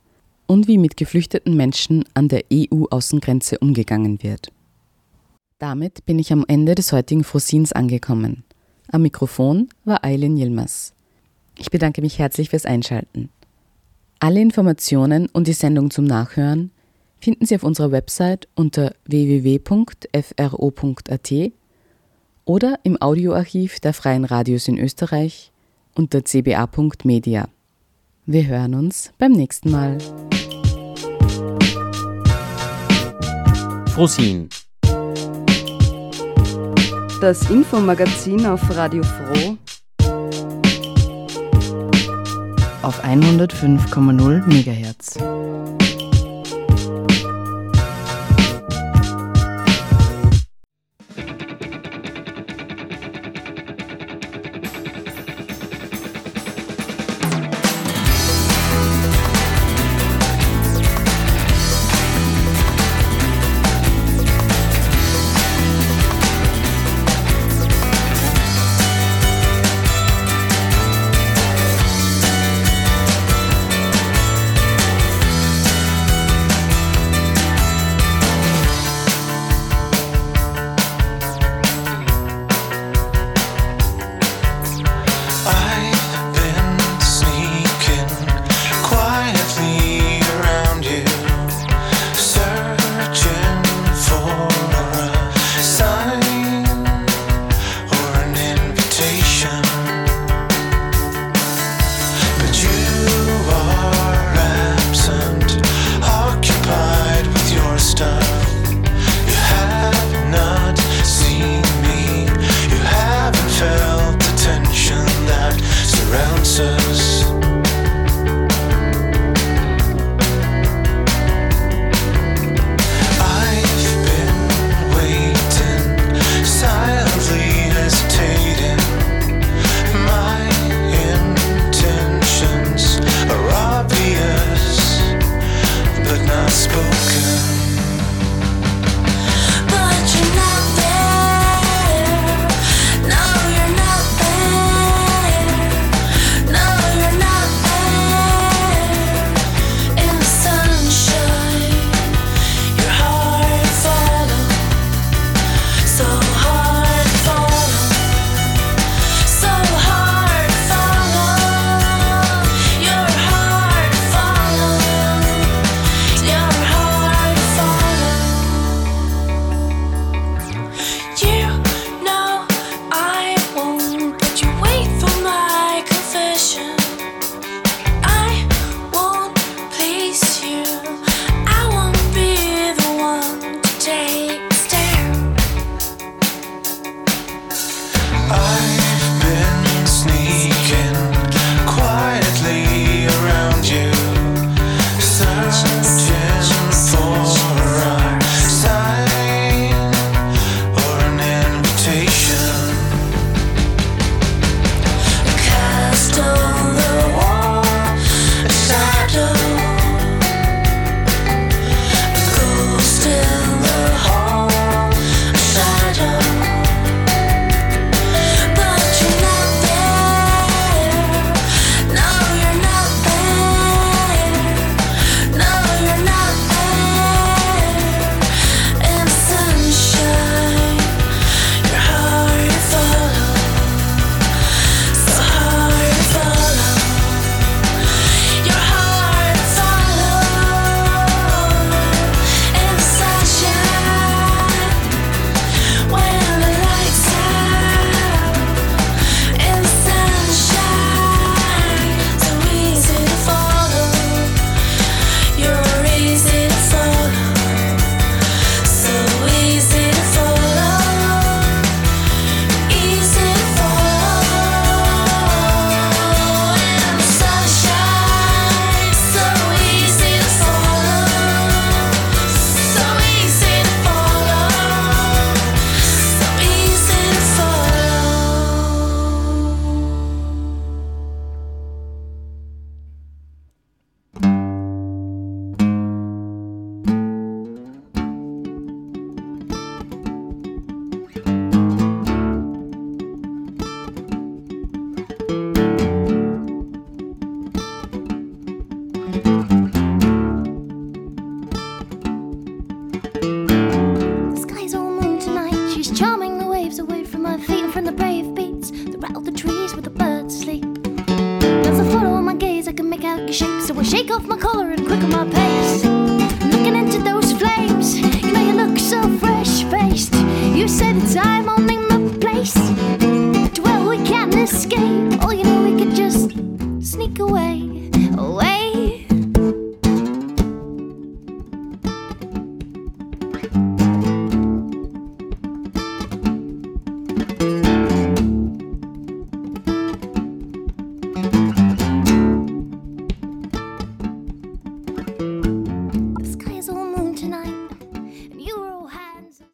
und wie mit geflüchteten Menschen an der EU-Außengrenze umgegangen wird. Damit bin ich am Ende des heutigen Frosins angekommen. Am Mikrofon war Eileen Yilmaz. Ich bedanke mich herzlich fürs Einschalten. Alle Informationen und die Sendung zum Nachhören finden Sie auf unserer Website unter www.fro.at oder im Audioarchiv der Freien Radios in Österreich unter cba.media. Wir hören uns beim nächsten Mal. Frosin. Das Infomagazin auf Radio Froh auf 105,0 MHz.